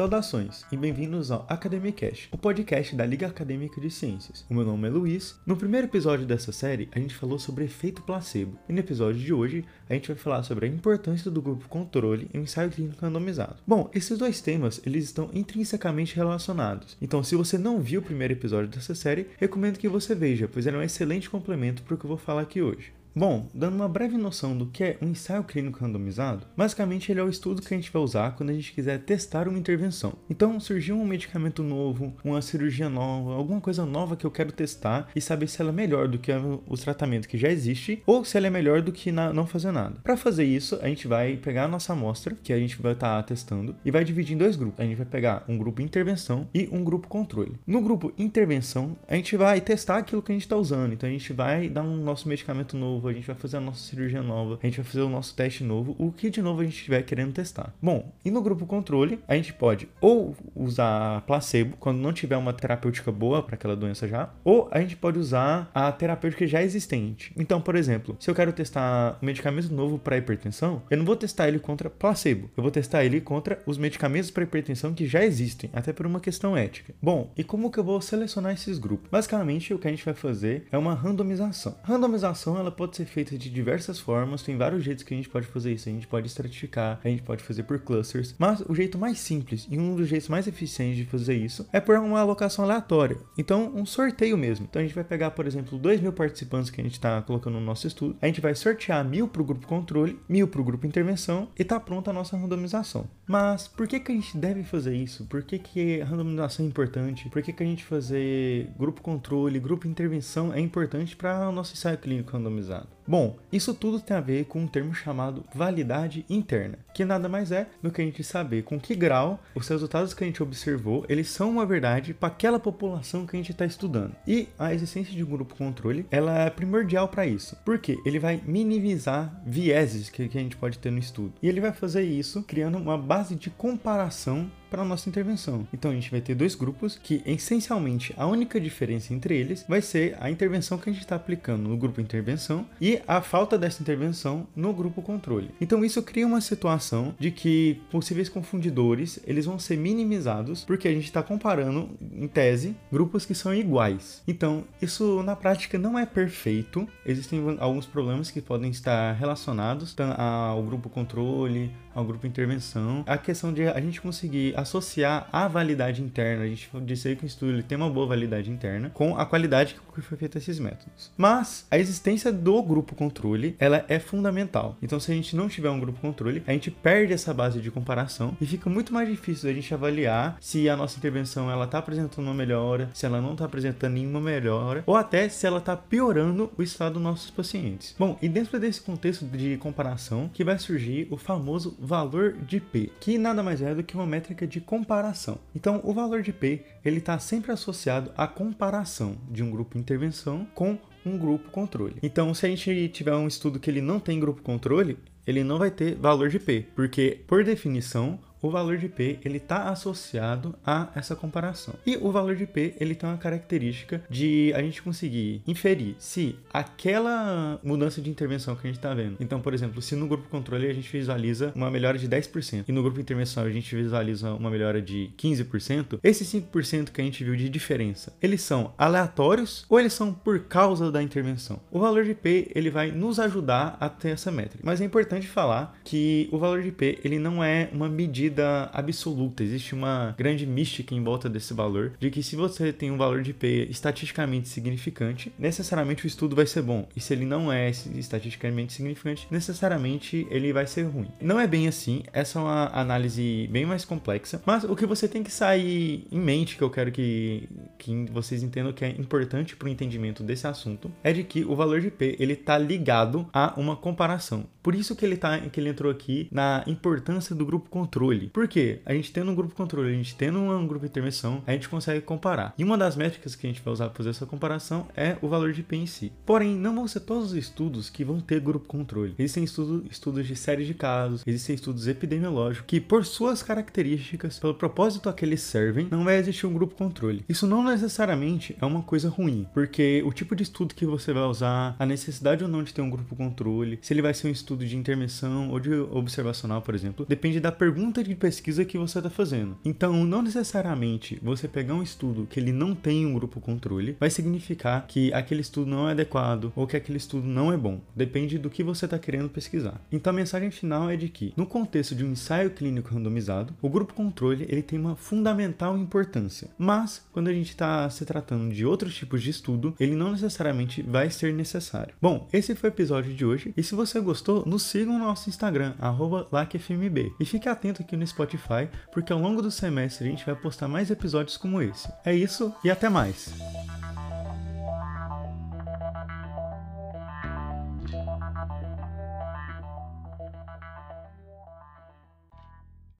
Saudações e bem-vindos ao Academicast, o podcast da Liga Acadêmica de Ciências. O meu nome é Luiz. No primeiro episódio dessa série, a gente falou sobre efeito placebo. E no episódio de hoje, a gente vai falar sobre a importância do grupo controle em um ensaio clínico randomizado. Bom, esses dois temas, eles estão intrinsecamente relacionados. Então, se você não viu o primeiro episódio dessa série, recomendo que você veja, pois ele é um excelente complemento para o que eu vou falar aqui hoje. Bom, dando uma breve noção do que é um ensaio clínico randomizado, basicamente ele é o estudo que a gente vai usar quando a gente quiser testar uma intervenção. Então, surgiu um medicamento novo, uma cirurgia nova, alguma coisa nova que eu quero testar e saber se ela é melhor do que o tratamento que já existe ou se ela é melhor do que não fazer nada. Para fazer isso, a gente vai pegar a nossa amostra, que a gente vai estar tá testando, e vai dividir em dois grupos. A gente vai pegar um grupo intervenção e um grupo controle. No grupo intervenção, a gente vai testar aquilo que a gente está usando. Então, a gente vai dar um nosso medicamento novo novo, a gente vai fazer a nossa cirurgia nova, a gente vai fazer o nosso teste novo, o que de novo a gente estiver querendo testar. Bom, e no grupo controle, a gente pode ou usar placebo, quando não tiver uma terapêutica boa para aquela doença já, ou a gente pode usar a terapêutica já existente. Então, por exemplo, se eu quero testar um medicamento novo para hipertensão, eu não vou testar ele contra placebo, eu vou testar ele contra os medicamentos para hipertensão que já existem, até por uma questão ética. Bom, e como que eu vou selecionar esses grupos? Basicamente, o que a gente vai fazer é uma randomização. Randomização ela pode pode ser feita de diversas formas, tem vários jeitos que a gente pode fazer isso. A gente pode estratificar, a gente pode fazer por clusters, mas o jeito mais simples e um dos jeitos mais eficientes de fazer isso é por uma alocação aleatória. Então, um sorteio mesmo. Então, a gente vai pegar, por exemplo, 2 mil participantes que a gente está colocando no nosso estudo, a gente vai sortear mil para o grupo controle, mil para o grupo intervenção e tá pronta a nossa randomização. Mas por que, que a gente deve fazer isso? Por que, que a randomização é importante? Por que, que a gente fazer grupo controle, grupo intervenção é importante para o nosso ensaio clínico randomizado? that. Bom, isso tudo tem a ver com um termo chamado validade interna, que nada mais é do que a gente saber com que grau os resultados que a gente observou, eles são uma verdade para aquela população que a gente está estudando. E a existência de um grupo controle, ela é primordial para isso, porque ele vai minimizar vieses que, que a gente pode ter no estudo. E ele vai fazer isso criando uma base de comparação para a nossa intervenção. Então a gente vai ter dois grupos que essencialmente a única diferença entre eles vai ser a intervenção que a gente está aplicando no grupo intervenção e a falta dessa intervenção no grupo controle. Então isso cria uma situação de que possíveis confundidores eles vão ser minimizados porque a gente está comparando em tese grupos que são iguais. Então isso na prática não é perfeito. Existem alguns problemas que podem estar relacionados ao grupo controle, ao grupo intervenção. A questão de a gente conseguir associar a validade interna, a gente aí que o estudo tem uma boa validade interna, com a qualidade que foi feita esses métodos. Mas a existência do grupo controle, ela é fundamental. Então se a gente não tiver um grupo controle, a gente perde essa base de comparação e fica muito mais difícil a gente avaliar se a nossa intervenção ela está apresentando uma melhora, se ela não está apresentando nenhuma melhora, ou até se ela está piorando o estado dos nossos pacientes. Bom, e dentro desse contexto de comparação que vai surgir o famoso valor de P, que nada mais é do que uma métrica de comparação. Então, o valor de P ele está sempre associado à comparação de um grupo intervenção com um grupo controle. Então, se a gente tiver um estudo que ele não tem grupo controle, ele não vai ter valor de P, porque por definição o valor de P ele está associado a essa comparação. E o valor de P ele tem uma característica de a gente conseguir inferir se aquela mudança de intervenção que a gente está vendo. Então, por exemplo, se no grupo controle a gente visualiza uma melhora de 10% e no grupo intervenção a gente visualiza uma melhora de 15%, esses 5% que a gente viu de diferença, eles são aleatórios ou eles são por causa da intervenção? O valor de P ele vai nos ajudar a ter essa métrica. Mas é importante falar que o valor de P ele não é uma medida medida absoluta, existe uma grande mística em volta desse valor, de que se você tem um valor de P estatisticamente significante, necessariamente o estudo vai ser bom, e se ele não é estatisticamente significante, necessariamente ele vai ser ruim. Não é bem assim, essa é uma análise bem mais complexa, mas o que você tem que sair em mente, que eu quero que, que vocês entendam que é importante para o entendimento desse assunto, é de que o valor de P ele está ligado a uma comparação. Por isso que ele, tá, que ele entrou aqui na importância do grupo controle. Por quê? A gente tendo um grupo controle, a gente tendo um grupo de intervenção, a gente consegue comparar. E uma das métricas que a gente vai usar para fazer essa comparação é o valor de P em si. Porém, não vão ser todos os estudos que vão ter grupo controle. Existem estudo, estudos de séries de casos, existem estudos epidemiológicos que, por suas características, pelo propósito a que eles servem, não vai existir um grupo controle. Isso não necessariamente é uma coisa ruim, porque o tipo de estudo que você vai usar, a necessidade ou não de ter um grupo controle, se ele vai ser um estudo de intervenção ou de observacional, por exemplo, depende da pergunta de de pesquisa que você está fazendo. Então, não necessariamente você pegar um estudo que ele não tem um grupo controle vai significar que aquele estudo não é adequado ou que aquele estudo não é bom. Depende do que você está querendo pesquisar. Então, a mensagem final é de que, no contexto de um ensaio clínico randomizado, o grupo controle ele tem uma fundamental importância. Mas, quando a gente está se tratando de outros tipos de estudo, ele não necessariamente vai ser necessário. Bom, esse foi o episódio de hoje. E se você gostou, nos siga no nosso Instagram, LACFMB. E fique atento aqui no Spotify, porque ao longo do semestre a gente vai postar mais episódios como esse. É isso e até mais!